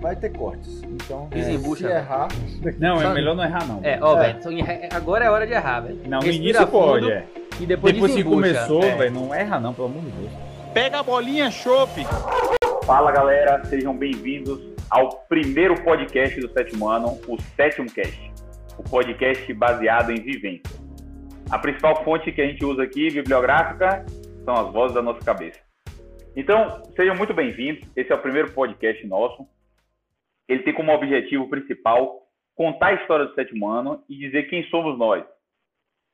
vai ter cortes. Então, Desembucha, se velho. errar. Não, é melhor não errar, não. É, ó, É. velho, em- agora é hora de errar, velho. Não, no início pode, é. E depois, Depois que começou, É. velho, não erra não, pelo amor de Deus. Pega a bolinha, chope. Fala galera, sejam bem-vindos ao primeiro podcast do sétimo ano, o Sétimo Cast, o podcast baseado em vivência. A principal fonte que a gente usa aqui, bibliográfica, são as vozes da nossa cabeça. Então, sejam muito bem-vindos. Esse é o primeiro podcast nosso. Ele tem como objetivo principal contar a história do sétimo ano e dizer quem somos nós.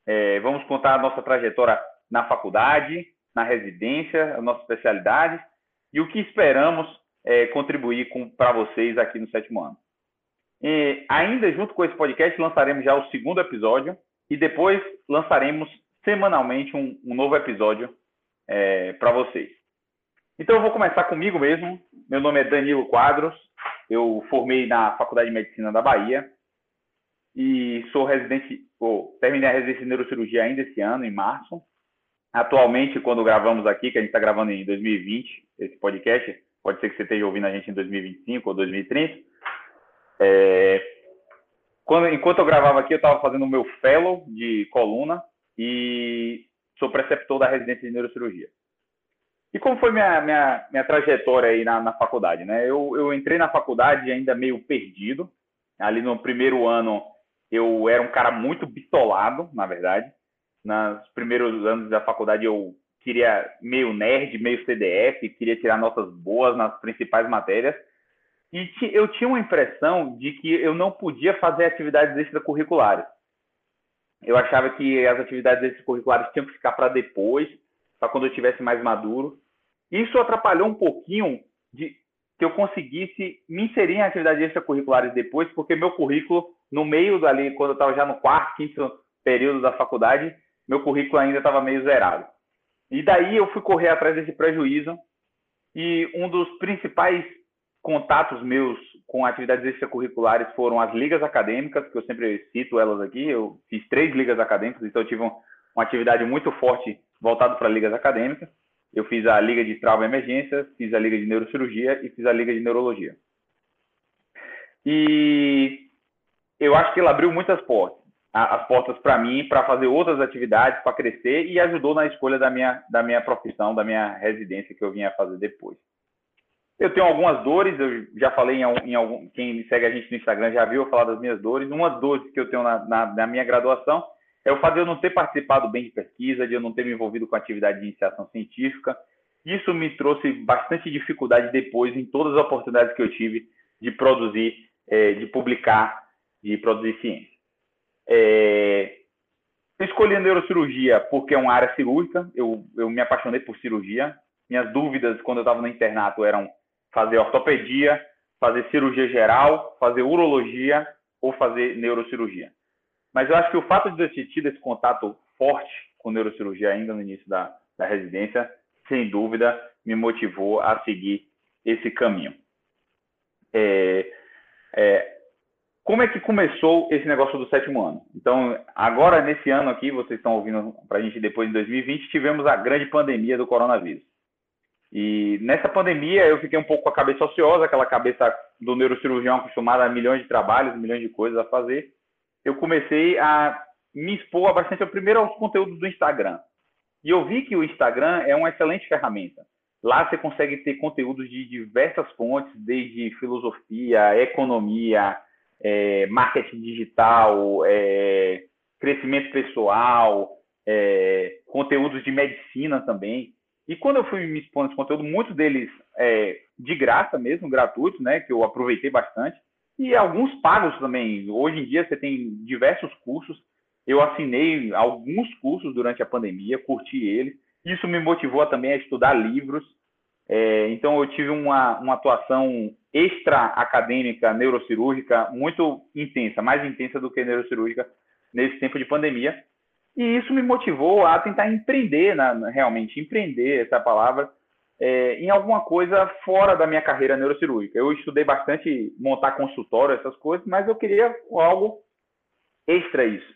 É, vamos contar a nossa trajetória na faculdade, na residência, a nossa especialidade e o que esperamos é, contribuir para vocês aqui no sétimo ano. E, ainda junto com esse podcast, lançaremos já o segundo episódio e depois lançaremos semanalmente um, um novo episódio é, para vocês. Então eu vou começar comigo mesmo. Meu nome é Danilo Quadros, eu formei na Faculdade de Medicina da Bahia e sou residente, ou, terminei a residência de neurocirurgia ainda esse ano, em março. Atualmente, quando gravamos aqui, que a gente está gravando em 2020, esse podcast, pode ser que você esteja ouvindo a gente em 2025 ou 2030. É, quando, enquanto eu gravava aqui, eu estava fazendo o meu fellow de coluna e sou preceptor da residência de neurocirurgia. E como foi minha, minha, minha trajetória aí na, na faculdade, né? Eu, eu entrei na faculdade ainda meio perdido. Ali no primeiro ano, eu era um cara muito bitolado, na verdade. Nos primeiros anos da faculdade, eu queria meio nerd, meio CDF, queria tirar notas boas nas principais matérias. E eu tinha uma impressão de que eu não podia fazer atividades extracurriculares. Eu achava que as atividades extracurriculares tinham que ficar para depois, para quando eu estivesse mais maduro. Isso atrapalhou um pouquinho de que eu conseguisse me inserir em atividades extracurriculares depois, porque meu currículo, no meio dali, quando eu estava já no quarto, quinto período da faculdade, meu currículo ainda estava meio zerado. E daí eu fui correr atrás desse prejuízo e um dos principais contatos meus com atividades extracurriculares foram as ligas acadêmicas, que eu sempre cito elas aqui. Eu fiz três ligas acadêmicas, então eu tive um- uma atividade muito forte voltada para ligas acadêmicas. Eu fiz a liga de trauma emergência, fiz a liga de neurocirurgia e fiz a liga de neurologia. E eu acho que ele abriu muitas portas, as portas para mim, para fazer outras atividades, para crescer e ajudou na escolha da minha, da minha profissão, da minha residência que eu vinha fazer depois. Eu tenho algumas dores, eu já falei em, em algum, quem segue a gente no Instagram já viu eu falar das minhas dores. Uma dores que eu tenho na, na, na minha graduação é o fato de eu não ter participado bem de pesquisa, de eu não ter me envolvido com atividade de iniciação científica. Isso me trouxe bastante dificuldade depois em todas as oportunidades que eu tive de produzir, eh, de publicar, de produzir ciência. É, escolhi a neurocirurgia porque é uma área cirúrgica, eu, eu me apaixonei por cirurgia. Minhas dúvidas quando eu estava no internato eram fazer ortopedia, fazer cirurgia geral, fazer urologia ou fazer neurocirurgia. Mas eu acho que o fato de eu ter tido esse contato forte com neurocirurgia ainda no início da, da residência, sem dúvida, me motivou a seguir esse caminho. É, é, como é que começou esse negócio do sétimo ano? Então, agora, nesse ano aqui, vocês estão ouvindo para a gente depois, em 2020, tivemos a grande pandemia do coronavírus. E nessa pandemia eu fiquei um pouco com a cabeça ociosa, aquela cabeça do neurocirurgião acostumado a milhões de trabalhos, milhões de coisas a fazer. Eu comecei a me expor bastante, primeiro aos conteúdos do Instagram. E eu vi que o Instagram é uma excelente ferramenta. Lá você consegue ter conteúdos de diversas fontes, desde filosofia, economia, é, marketing digital, é, crescimento pessoal, é, conteúdos de medicina também. E quando eu fui me expondo esse conteúdo, muitos deles é, de graça mesmo, gratuitos, né, que eu aproveitei bastante, e alguns pagos também. Hoje em dia você tem diversos cursos. Eu assinei alguns cursos durante a pandemia, curti eles. Isso me motivou também a estudar livros. É, então eu tive uma, uma atuação extra-acadêmica neurocirúrgica muito intensa, mais intensa do que neurocirúrgica nesse tempo de pandemia. E isso me motivou a tentar empreender, na- realmente, empreender essa palavra, é, em alguma coisa fora da minha carreira neurocirúrgica. Eu estudei bastante montar consultório, essas coisas, mas eu queria algo extra isso.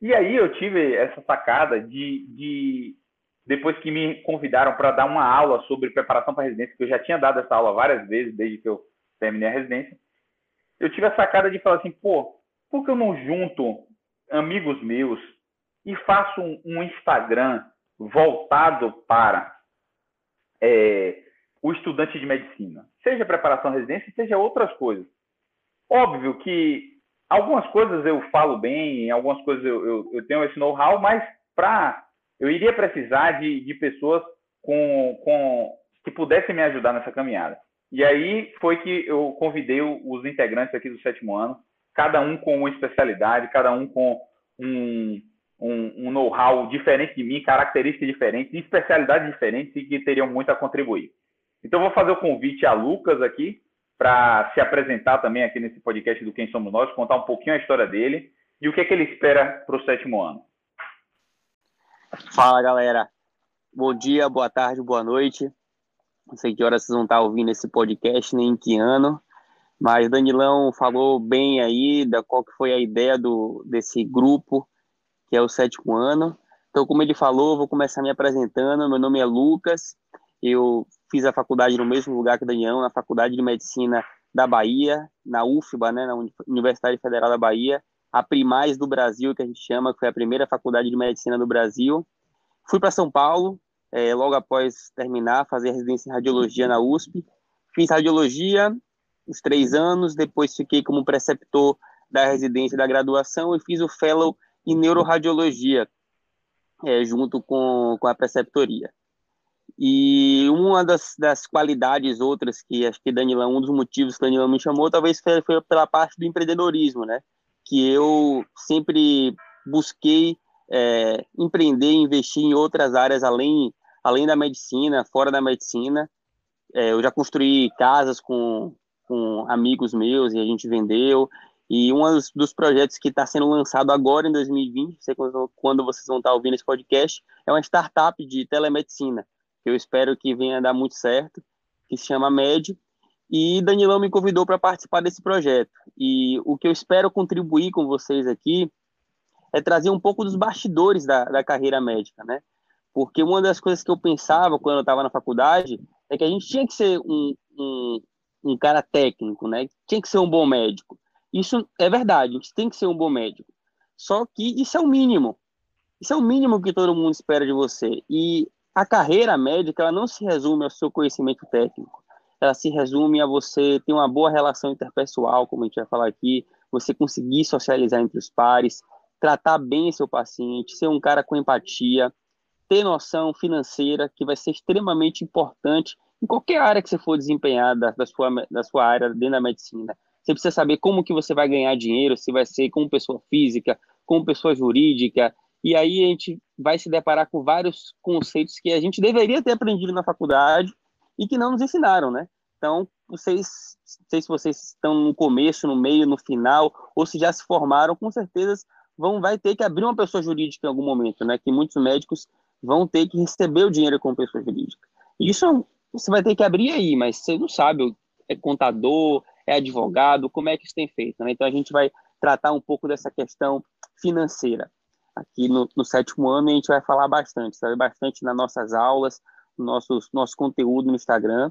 E aí eu tive essa sacada de, de depois que me convidaram para dar uma aula sobre preparação para residência, que eu já tinha dado essa aula várias vezes desde que eu terminei a residência, eu tive a sacada de falar assim, pô, por que eu não junto amigos meus e faço um, um Instagram voltado para é, o estudante de medicina? Seja preparação residência, seja outras coisas. Óbvio que algumas coisas eu falo bem, algumas coisas eu, eu, eu tenho esse know-how, mas para eu iria precisar de, de pessoas com, com que pudessem me ajudar nessa caminhada. E aí foi que eu convidei os integrantes aqui do sétimo ano, cada um com uma especialidade, cada um com um, um, um know-how diferente de mim, características diferentes, especialidades diferentes e que teriam muito a contribuir. Então, vou fazer o convite a Lucas aqui para se apresentar também aqui nesse podcast do Quem Somos Nós, contar um pouquinho a história dele e o que, é que ele espera para o sétimo ano. Fala, galera. Bom dia, boa tarde, boa noite. Não sei que horas vocês vão estar ouvindo esse podcast, nem em que ano, mas Danilão falou bem aí da qual que foi a ideia do, desse grupo, que é o sétimo ano. Então, como ele falou, vou começar me apresentando. Meu nome é Lucas, eu fiz a faculdade no mesmo lugar que o Daniel, na Faculdade de Medicina da Bahia, na UFBA, né, na Universidade Federal da Bahia, a Primais do Brasil, que a gente chama, que foi a primeira faculdade de medicina do Brasil. Fui para São Paulo, é, logo após terminar, fazer residência em radiologia na USP. Fiz radiologia os três anos, depois fiquei como preceptor da residência da graduação e fiz o fellow em neuroradiologia, é, junto com, com a preceptoria. E uma das, das qualidades outras que acho que Danilão, um dos motivos que Danilão me chamou, talvez foi, foi pela parte do empreendedorismo, né? Que eu sempre busquei é, empreender, investir em outras áreas além, além da medicina, fora da medicina. É, eu já construí casas com, com amigos meus e a gente vendeu. E um dos, projetos que está sendo lançado agora em 2020, não sei quando, vocês vão estar tá ouvindo esse podcast, é uma startup de telemedicina que eu espero que venha dar muito certo, que se chama MED. E Danilão me convidou para participar desse projeto. E o que eu espero contribuir com vocês aqui é trazer um pouco dos bastidores da, da carreira médica, né? Porque uma das coisas que eu pensava quando eu estava na faculdade é que a gente tinha que ser um, um, um cara técnico, né? Tinha que ser um bom médico. Isso é verdade, a gente tem que ser um bom médico. Só que isso é o mínimo. Isso é o mínimo que todo mundo espera de você. E a carreira médica ela não se resume ao seu conhecimento técnico. Ela se resume a você ter uma boa relação interpessoal, como a gente vai falar aqui, você conseguir socializar entre os pares, tratar bem seu paciente, ser um cara com empatia, ter noção financeira, que vai ser extremamente importante em qualquer área que você for desempenhar da, da, sua, da sua área dentro da medicina. Você precisa saber como que você vai ganhar dinheiro, se vai ser como pessoa física, como pessoa jurídica, e aí a gente vai se deparar com vários conceitos que a gente deveria ter aprendido na faculdade e que não nos ensinaram, né? Então, vocês, não sei se vocês estão no começo, no meio, no final, ou se já se formaram, com certeza vão vai ter que abrir uma pessoa jurídica em algum momento, né? Que muitos médicos vão ter que receber o dinheiro como pessoa jurídica. Isso você vai ter que abrir aí, mas você não sabe, é contador, é advogado, como é que isso tem feito, né? Então a gente vai tratar um pouco dessa questão financeira aqui no, no, sétimo ano a gente vai falar bastante, sabe? Bastante nas nossas aulas, no nosso, nosso conteúdo no Instagram.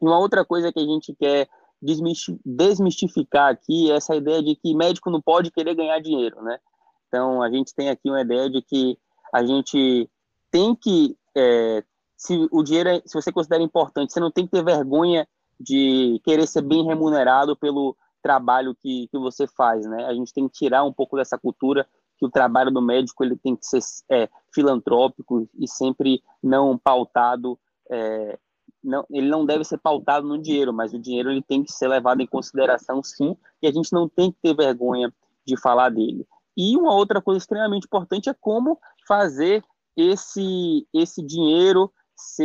E uma outra coisa que a gente quer desmistificar aqui é essa ideia de que médico não pode querer ganhar dinheiro, né? Então, a gente tem aqui uma ideia de que a gente tem que, é, se o dinheiro, é, se você considera importante, você não tem que ter vergonha de querer ser bem remunerado pelo trabalho que, que você faz, né? A gente tem que tirar um pouco dessa cultura que o trabalho do médico ele tem que ser é, filantrópico e sempre não pautado, é, não, ele não deve ser pautado no dinheiro, mas o dinheiro ele tem que ser levado em consideração sim, e a gente não tem que ter vergonha de falar dele. E uma outra coisa extremamente importante é como fazer esse, esse dinheiro ser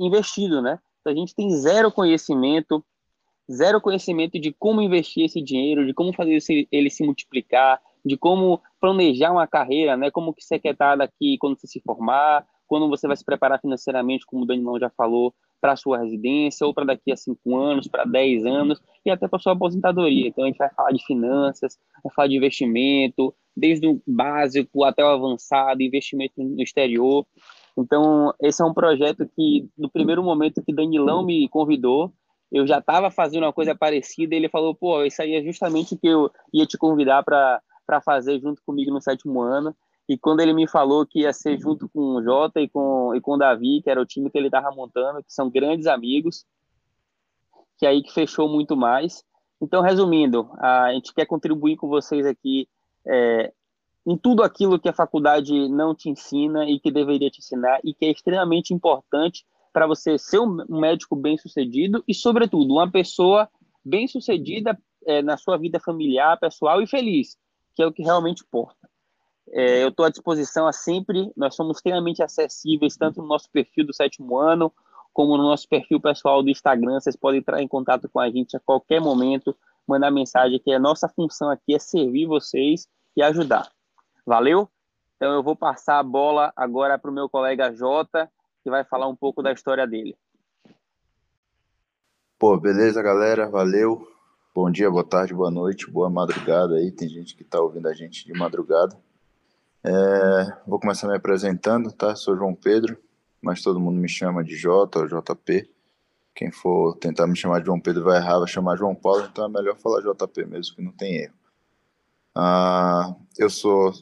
investido, né? Então, a gente tem zero conhecimento, zero conhecimento de como investir esse dinheiro, de como fazer ele se multiplicar, de como planejar uma carreira, né? Como que você quer estar daqui quando você se formar, quando você vai se preparar financeiramente, como o Danilão já falou, para a sua residência, ou para daqui a cinco anos, para dez anos, e até para sua aposentadoria. Então a gente vai falar de finanças, vai falar de investimento, desde o básico até o avançado, investimento no exterior. Então, esse é um projeto que, no primeiro momento que Danilão me convidou, eu já estava fazendo uma coisa parecida. E ele falou: pô, isso aí é justamente o que eu ia te convidar para fazer junto comigo no sétimo ano. E quando ele me falou que ia ser junto com o Jota e com, e com o Davi, que era o time que ele estava montando, que são grandes amigos, que é aí que fechou muito mais. Então, resumindo, a gente quer contribuir com vocês aqui é, em tudo aquilo que a faculdade não te ensina e que deveria te ensinar e que é extremamente importante para você ser um médico bem-sucedido e, sobretudo, uma pessoa bem-sucedida é, na sua vida familiar, pessoal e feliz, que é o que realmente importa. É, eu estou à disposição a sempre, nós somos extremamente acessíveis, tanto no nosso perfil do sétimo ano, como no nosso perfil pessoal do Instagram. Vocês podem entrar em contato com a gente a qualquer momento, mandar mensagem, que a nossa função aqui é servir vocês e ajudar. Valeu? Então eu vou passar a bola agora para o meu colega Jota, que vai falar um pouco da história dele. Pô, beleza, galera? Valeu. Bom dia, boa tarde, boa noite, boa madrugada aí. Tem gente que está ouvindo a gente de madrugada. É, vou começar me apresentando, tá? Sou João Pedro, mas todo mundo me chama de J ou JP. Quem for tentar me chamar de João Pedro vai errar, vai chamar João Paulo, então é melhor falar JP mesmo, que não tem erro. Ah, eu sou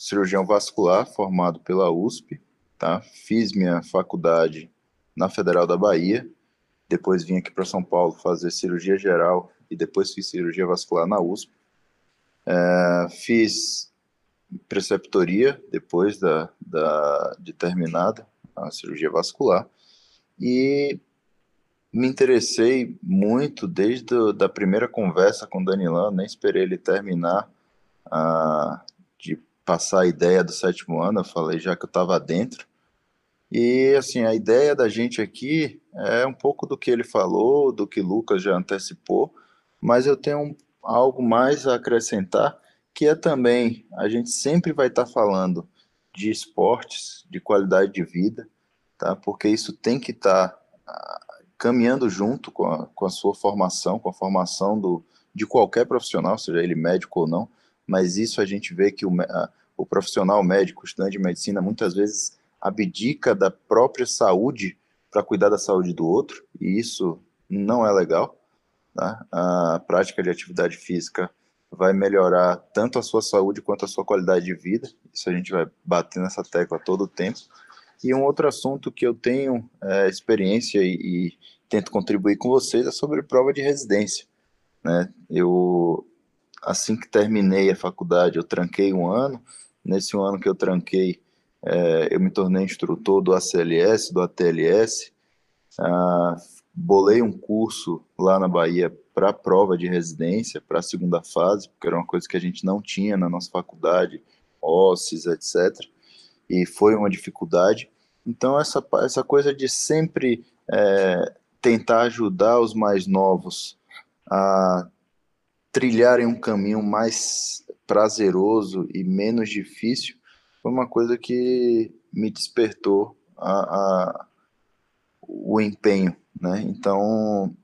cirurgião vascular, formado pela USP, tá? Fiz minha faculdade na Federal da Bahia, depois vim aqui para São Paulo fazer cirurgia geral e depois fiz cirurgia vascular na USP. É, fiz preceptoria depois da, da, de terminada a cirurgia vascular e me interessei muito desde a da primeira conversa com o Danilão, nem esperei ele terminar a, de passar a ideia do sétimo ano, eu falei já que eu estava dentro. E assim, a ideia da gente aqui é um pouco do que ele falou, do que Lucas já antecipou, mas eu tenho algo mais a acrescentar, que é também a gente sempre vai estar tá falando de esportes, de qualidade de vida, tá? Porque isso tem que estar tá, uh, caminhando junto com a, com a sua formação, com a formação do, de qualquer profissional, seja ele médico ou não, mas isso a gente vê que o, o profissional médico, estudante de medicina, muitas vezes abdica da própria saúde para cuidar da saúde do outro, e isso não é legal. Tá? A prática de atividade física vai melhorar tanto a sua saúde quanto a sua qualidade de vida, isso a gente vai bater nessa tecla todo o tempo. E um outro assunto que eu tenho é, experiência e, e, tento contribuir com vocês é sobre prova de residência. Né? Eu assim que terminei a faculdade, eu tranquei um ano. Nesse ano que eu tranquei, é, eu me tornei instrutor do ACLS, do ATLS. Ah, bolei um curso lá na Bahia para prova de residência, para a segunda fase, porque era uma coisa que a gente não tinha na nossa faculdade, OSCEs, etc. E foi uma dificuldade. Então, essa, essa coisa de sempre é, tentar ajudar os mais novos a trilharem um caminho mais prazeroso e menos difícil foi uma coisa que me despertou a, a o empenho, né? Então,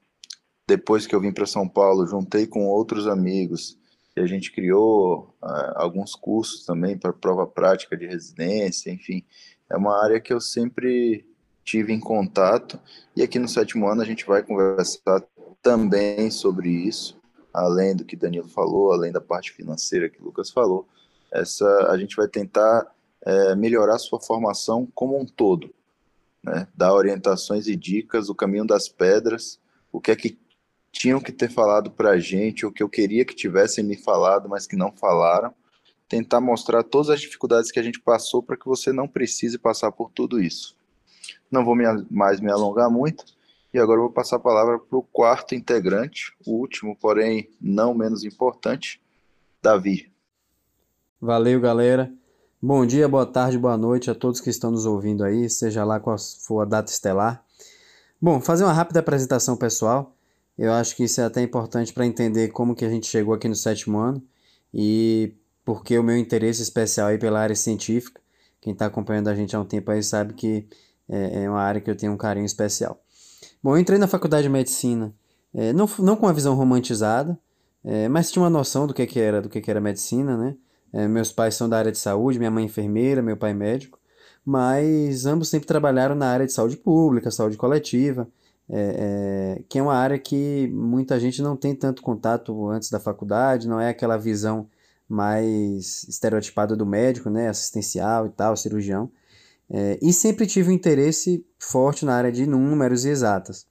depois que eu vim para São Paulo, juntei com outros amigos e a gente criou uh, alguns cursos também para prova prática de residência, enfim, é uma área que eu sempre tive em contato e aqui no sétimo ano a gente vai conversar também sobre isso além do que Danilo falou, além da parte financeira que o Lucas falou, essa a gente vai tentar é, melhorar sua formação como um todo, né? dar orientações e dicas, o caminho das pedras, o que é que tinham que ter falado para a gente, o que eu queria que tivessem me falado, mas que não falaram, tentar mostrar todas as dificuldades que a gente passou para que você não precise passar por tudo isso. Não vou me, mais me alongar muito, e agora vou passar a palavra para o quarto integrante, o último, porém não menos importante, Davi. Valeu, galera. Bom dia, boa tarde, boa noite a todos que estão nos ouvindo aí, seja lá qual for a data estelar. Bom, fazer uma rápida apresentação pessoal. Eu acho que isso é até importante para entender como que a gente chegou aqui no sétimo ano e porque o meu interesse especial aí pela área científica. Quem está acompanhando a gente há um tempo aí sabe que é, é uma área que eu tenho um carinho especial. Bom, eu entrei na faculdade de medicina, é, não, não com uma visão romantizada, é, mas tinha uma noção do que, que era do que, que era medicina, né? É, meus pais são da área de saúde, minha mãe é enfermeira, meu pai é médico, mas ambos sempre trabalharam na área de saúde pública, saúde coletiva, é, é, que é uma área que muita gente não tem tanto contato antes da faculdade, não é aquela visão mais estereotipada do médico, né, assistencial e tal, cirurgião. É, e sempre tive um interesse forte na área de números e exatas.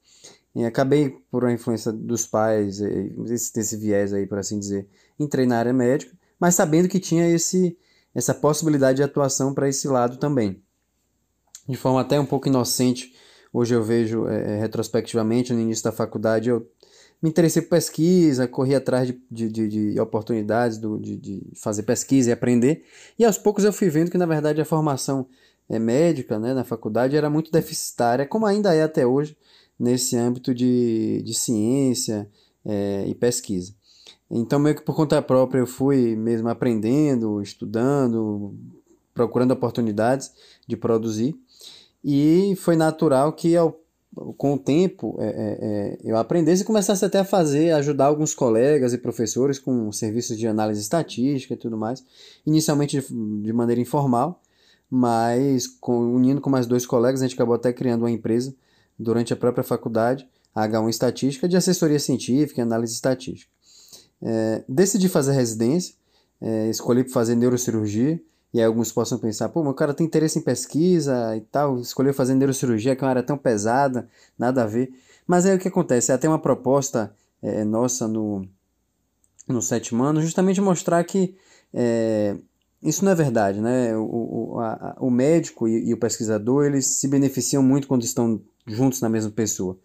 E acabei, por uma influência dos pais, esse, desse viés aí, por assim dizer, entrei na área médica, mas sabendo que tinha esse, essa possibilidade de atuação para esse lado também. De forma até um pouco inocente, hoje eu vejo é, retrospectivamente, no início da faculdade, eu me interessei por pesquisa, corri atrás de, de, de, de oportunidades do, de, de, fazer pesquisa e aprender. E aos poucos eu fui vendo que, na verdade, a formação é, médica né, na faculdade era muito deficitária, como ainda é até hoje, nesse âmbito de, de ciência é, e pesquisa. Então, meio que por conta própria, eu fui mesmo aprendendo, estudando, procurando oportunidades de produzir. E foi natural que ao com o tempo, é, é, eu aprendesse e começasse até a fazer, ajudar alguns colegas e professores com serviços de análise estatística e tudo mais, inicialmente de, de maneira informal, mas com, unindo com mais dois colegas, a gente acabou até criando uma empresa durante a própria faculdade, a H1 Estatística, de assessoria científica e análise estatística. É, decidi fazer residência, é, escolhi fazer neurocirurgia, e aí alguns possam pensar, pô, meu cara tem interesse em pesquisa e tal, escolheu fazer neurocirurgia, que é uma área tão pesada, nada a ver. Mas aí o que acontece? Até uma proposta é, nossa no, no sétimo ano, justamente mostrar que é, isso não é verdade, né? O, o, a, o médico e, e, o pesquisador, eles se beneficiam muito quando estão juntos na mesma pessoa.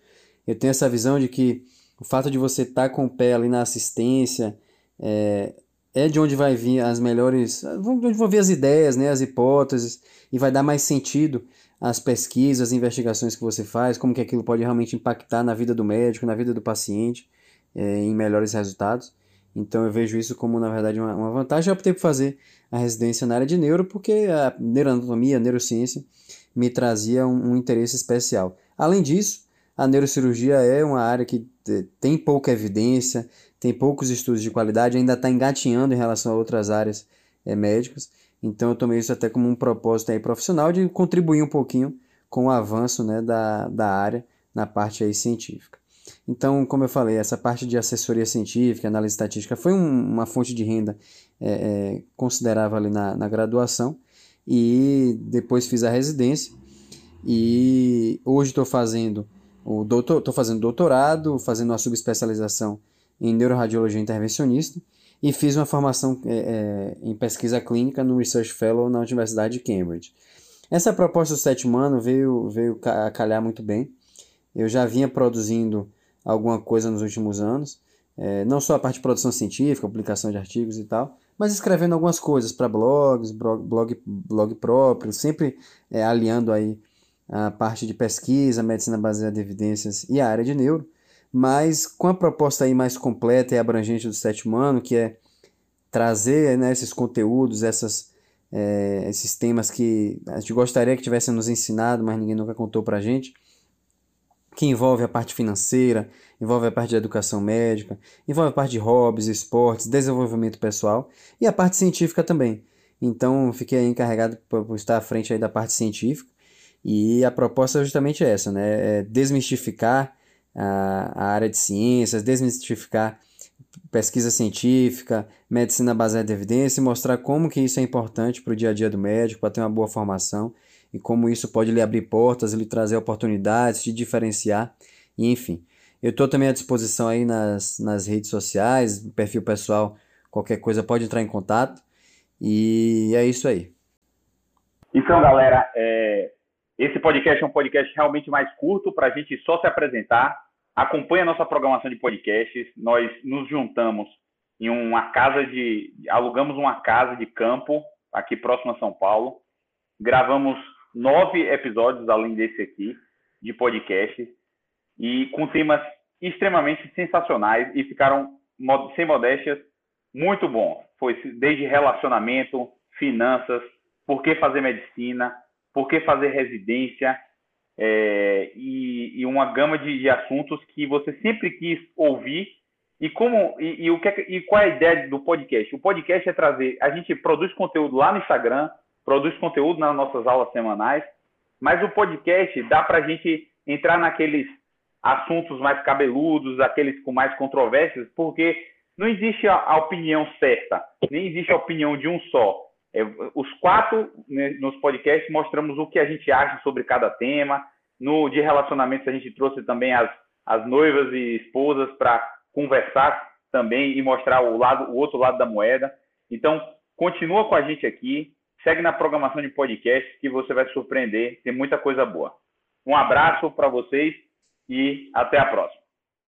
Eu tenho essa visão de que o fato de você estar tá com o pé ali na assistência, é, é de onde vai vir as melhores, onde vão vir as ideias, né, as hipóteses, e vai dar mais sentido às pesquisas, às investigações que você faz, como que aquilo pode realmente impactar na vida do médico, na vida do paciente, é, em melhores resultados. Então eu vejo isso como, na verdade, uma, uma vantagem. Eu optei por fazer a residência na área de neuro, porque a neuroanatomia, a neurociência, me trazia um, um interesse especial. Além disso, a neurocirurgia é uma área que tem pouca evidência, tem poucos estudos de qualidade, ainda está engatinhando em relação a outras áreas é, médicas. Então eu tomei isso até como um propósito aí profissional de contribuir um pouquinho com o avanço né, da, da área na parte aí científica. Então, como eu falei, essa parte de assessoria científica, análise estatística, foi um, uma fonte de renda é, é, considerável ali na, na graduação e depois fiz a residência e hoje estou fazendo o doutor, estou fazendo doutorado, fazendo uma subespecialização em neuroradiologia intervencionista e fiz uma formação é, é, em pesquisa clínica no Research Fellow na Universidade de Cambridge. Essa proposta do sétimo ano veio, veio a calhar muito bem. Eu já vinha produzindo alguma coisa nos últimos anos, é, não só a parte de produção científica, publicação de artigos e tal, mas escrevendo algumas coisas para blogs, blog, blog próprio, sempre é, aliando aí a parte de pesquisa, medicina baseada em evidências e a área de neuro. Mas com a proposta aí mais completa e abrangente do sétimo ano, que é trazer né, esses conteúdos, essas, é, esses temas que a gente gostaria que tivessem nos ensinado, mas ninguém nunca contou para a gente, que envolve a parte financeira, envolve a parte de educação médica, envolve a parte de hobbies, esportes, desenvolvimento pessoal e a parte científica também. Então, fiquei encarregado por estar à frente da parte científica e a proposta é justamente essa, né? É desmistificar a, a área de ciências, desmistificar pesquisa científica, medicina baseada em evidência e mostrar como que isso é importante para o dia a dia do médico, para ter uma boa formação e como isso pode lhe abrir portas, lhe trazer oportunidades, te diferenciar, e enfim. Eu estou também à disposição aí nas, nas redes sociais, perfil pessoal, qualquer coisa pode entrar em contato. E é isso aí. Então, galera, é, esse podcast é um podcast realmente mais curto para a gente só se apresentar. Acompanhe a nossa programação de podcasts. Nós nos juntamos em uma casa de. alugamos uma casa de campo aqui próximo a São Paulo. Gravamos nove episódios, além desse aqui, de podcast, e com temas extremamente sensacionais e ficaram, sem modéstias, muito bons. Foi desde relacionamento, finanças, por que fazer medicina, por que fazer residência é, e, e, uma gama de, de, assuntos que você sempre quis ouvir e como e, e o que é, e qual é a ideia do podcast? O podcast é trazer, a gente produz conteúdo lá no Instagram, produz conteúdo nas nossas aulas semanais, mas o podcast dá para a gente entrar naqueles assuntos mais cabeludos, aqueles com mais controvérsias, porque não existe a, opinião certa, nem existe a opinião de um só. É, os quatro né, nos podcasts mostramos o que a gente acha sobre cada tema. No de relacionamentos a gente trouxe também as, as noivas e esposas para conversar também e mostrar o lado, o outro lado da moeda. Então, continua com a gente aqui, segue na programação de podcast que você vai surpreender, tem muita coisa boa. Um abraço para vocês e até a próxima.